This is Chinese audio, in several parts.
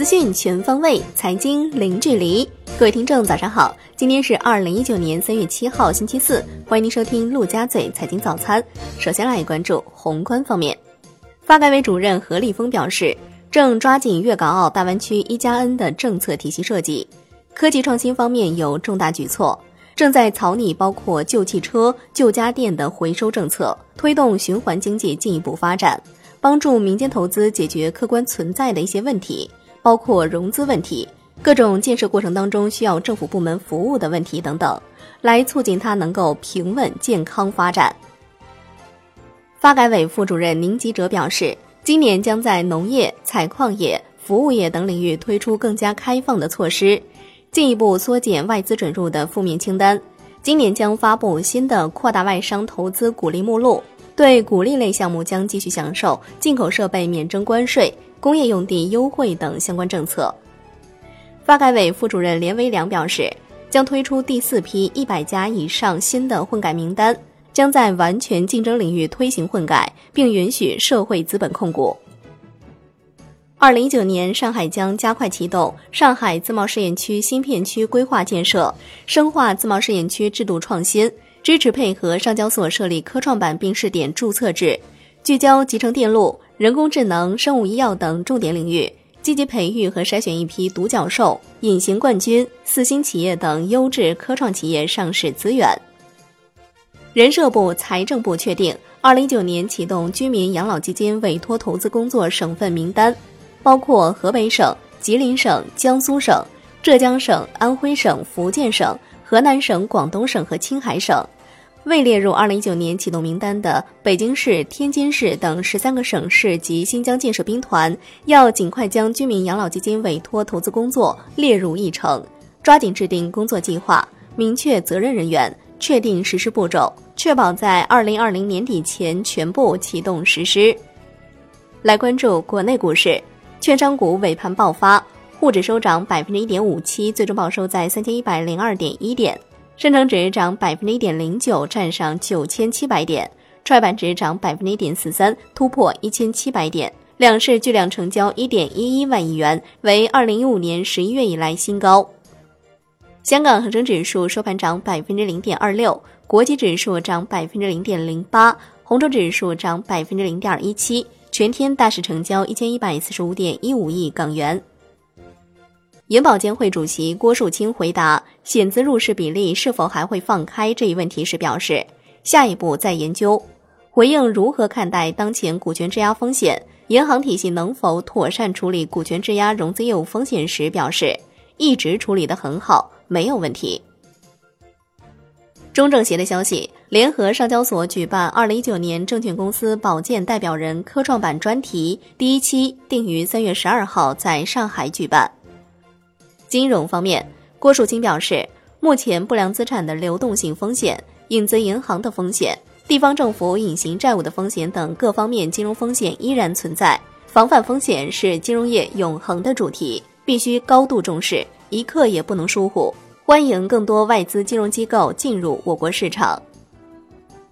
资讯全方位，财经零距离。各位听众，早上好！今天是二零一九年三月七号，星期四。欢迎您收听陆家嘴财经早餐。首先来关注宏观方面，发改委主任何立峰表示，正抓紧粤港澳大湾区一加 N 的政策体系设计，科技创新方面有重大举措，正在草拟包括旧汽车、旧家电的回收政策，推动循环经济进一步发展，帮助民间投资解决客观存在的一些问题。包括融资问题、各种建设过程当中需要政府部门服务的问题等等，来促进它能够平稳健康发展。发改委副主任宁吉喆表示，今年将在农业、采矿业、服务业等领域推出更加开放的措施，进一步缩减外资准入的负面清单。今年将发布新的扩大外商投资鼓励目录，对鼓励类项目将继续享受进口设备免征关税。工业用地优惠等相关政策。发改委副主任连维良表示，将推出第四批一百家以上新的混改名单，将在完全竞争领域推行混改，并允许社会资本控股。二零一九年，上海将加快启动上海自贸试验区新片区规划建设，深化自贸试验区制度创新，支持配合上交所设立科创板并试点注册制，聚焦集成电路。人工智能、生物医药等重点领域，积极培育和筛选一批独角兽、隐形冠军、四星企业等优质科创企业上市资源。人社部、财政部确定，二零一九年启动居民养老基金委托投资工作省份名单，包括河北省、吉林省、江苏省、浙江省、安徽省、福建省、河南省、广东省和青海省。未列入二零一九年启动名单的北京市、天津市等十三个省市及新疆建设兵团，要尽快将居民养老基金委托投资工作列入议程，抓紧制定工作计划，明确责任人员，确定实施步骤，确保在二零二零年底前全部启动实施。来关注国内股市，券商股尾盘爆发，沪指收涨百分之一点五七，最终报收在三千一百零二点一点。深成指涨百分之一点零九，站上九千七百点；创业板指涨百分之一点四三，突破一千七百点。两市巨量成交一点一一万亿元，为二零一五年十一月以来新高。香港恒生指数收盘涨百分之零点二六，国际指数涨百分之零点零八，红筹指数涨百分之零点一七。全天大市成交一千一百四十五点一五亿港元。银保监会主席郭树清回答险资入市比例是否还会放开这一问题时表示，下一步再研究。回应如何看待当前股权质押风险，银行体系能否妥善处理股权质押融资业务风险时表示，一直处理得很好，没有问题。中证协的消息，联合上交所举办二零一九年证券公司保荐代表人科创板专题第一期，定于三月十二号在上海举办。金融方面，郭树清表示，目前不良资产的流动性风险、影子银行的风险、地方政府隐形债务的风险等各方面金融风险依然存在，防范风险是金融业永恒的主题，必须高度重视，一刻也不能疏忽。欢迎更多外资金融机构进入我国市场。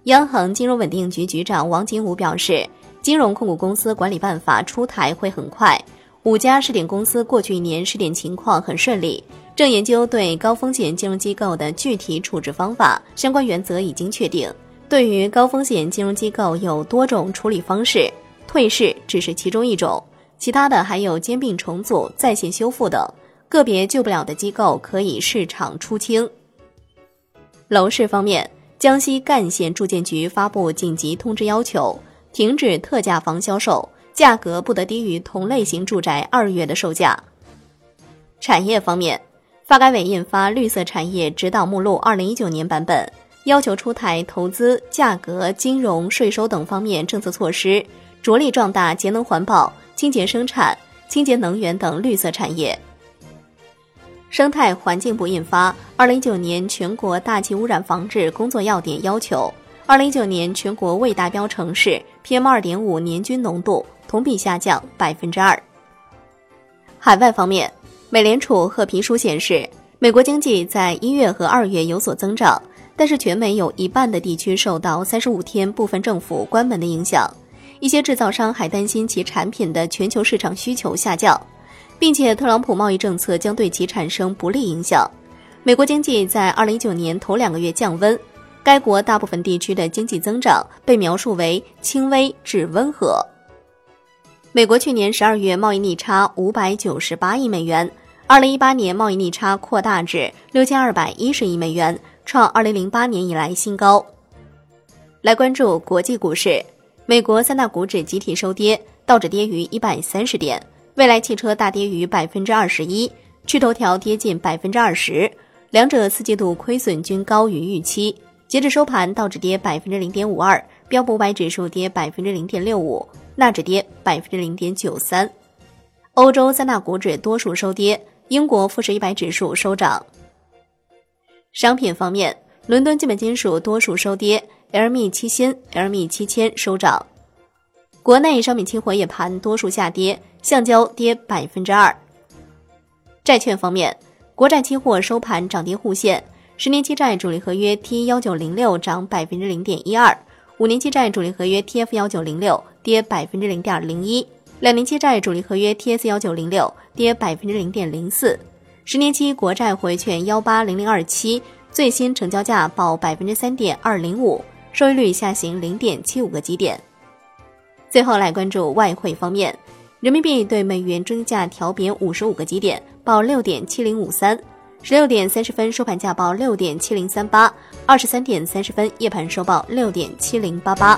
央行金融稳定局局长王景武表示，金融控股公司管理办法出台会很快。五家试点公司过去一年试点情况很顺利，正研究对高风险金融机构的具体处置方法，相关原则已经确定。对于高风险金融机构有多种处理方式，退市只是其中一种，其他的还有兼并重组、在线修复等。个别救不了的机构可以市场出清。楼市方面，江西赣县住建局发布紧急通知，要求停止特价房销售。价格不得低于同类型住宅二月的售价。产业方面，发改委印发《绿色产业指导目录（二零一九年版本）》，要求出台投资、价格、金融、税收等方面政策措施，着力壮大节能环保、清洁生产、清洁能源等绿色产业。生态环境部印发《二零一九年全国大气污染防治工作要点》，要求二零一九年全国未达标城市 PM 二点五年均浓度。同比下降百分之二。海外方面，美联储褐皮书显示，美国经济在一月和二月有所增长，但是全美有一半的地区受到三十五天部分政府关门的影响，一些制造商还担心其产品的全球市场需求下降。并且特朗普贸易政策将对其产生不利影响。美国经济在二零一九年头两个月降温，该国大部分地区的经济增长被描述为轻微至温和。美国去年十二月贸易逆差五百九十八亿美元，二零一八年贸易逆差扩大至六千二百一十亿美元，创二零零八年以来新高。来关注国际股市，美国三大股指集体收跌，道指跌逾一百三十点，蔚来汽车大跌逾百分之二十一，趣头条跌近百分之二十。两者四季度亏损均高于预期。截至收盘，道指跌百分之零点五二，标普五百指数跌百分之零点六五，纳指跌百分之零点九三。欧洲三大股指多数收跌，英国富时一百指数收涨。商品方面，伦敦基本金属多数收跌，LME 七锌、LME 七千收涨。国内商品期货夜盘多数下跌，橡胶跌百分之二。债券方面。国债期货收盘涨跌互现，十年期债主力合约 T 幺九零六涨百分之零点一二，五年期债主力合约 TF 幺九零六跌百分之零点零一，两年期债主力合约 TS 幺九零六跌百分之零点零四，十年期国债回券幺八零零二七最新成交价报百分之三点二零五，收益率下行零点七五个基点。最后来关注外汇方面。人民币对美元中价调贬五十五个基点，报六点七零五三。十六点三十分收盘价报六点七零三八，二十三点三十分夜盘收报六点七零八八。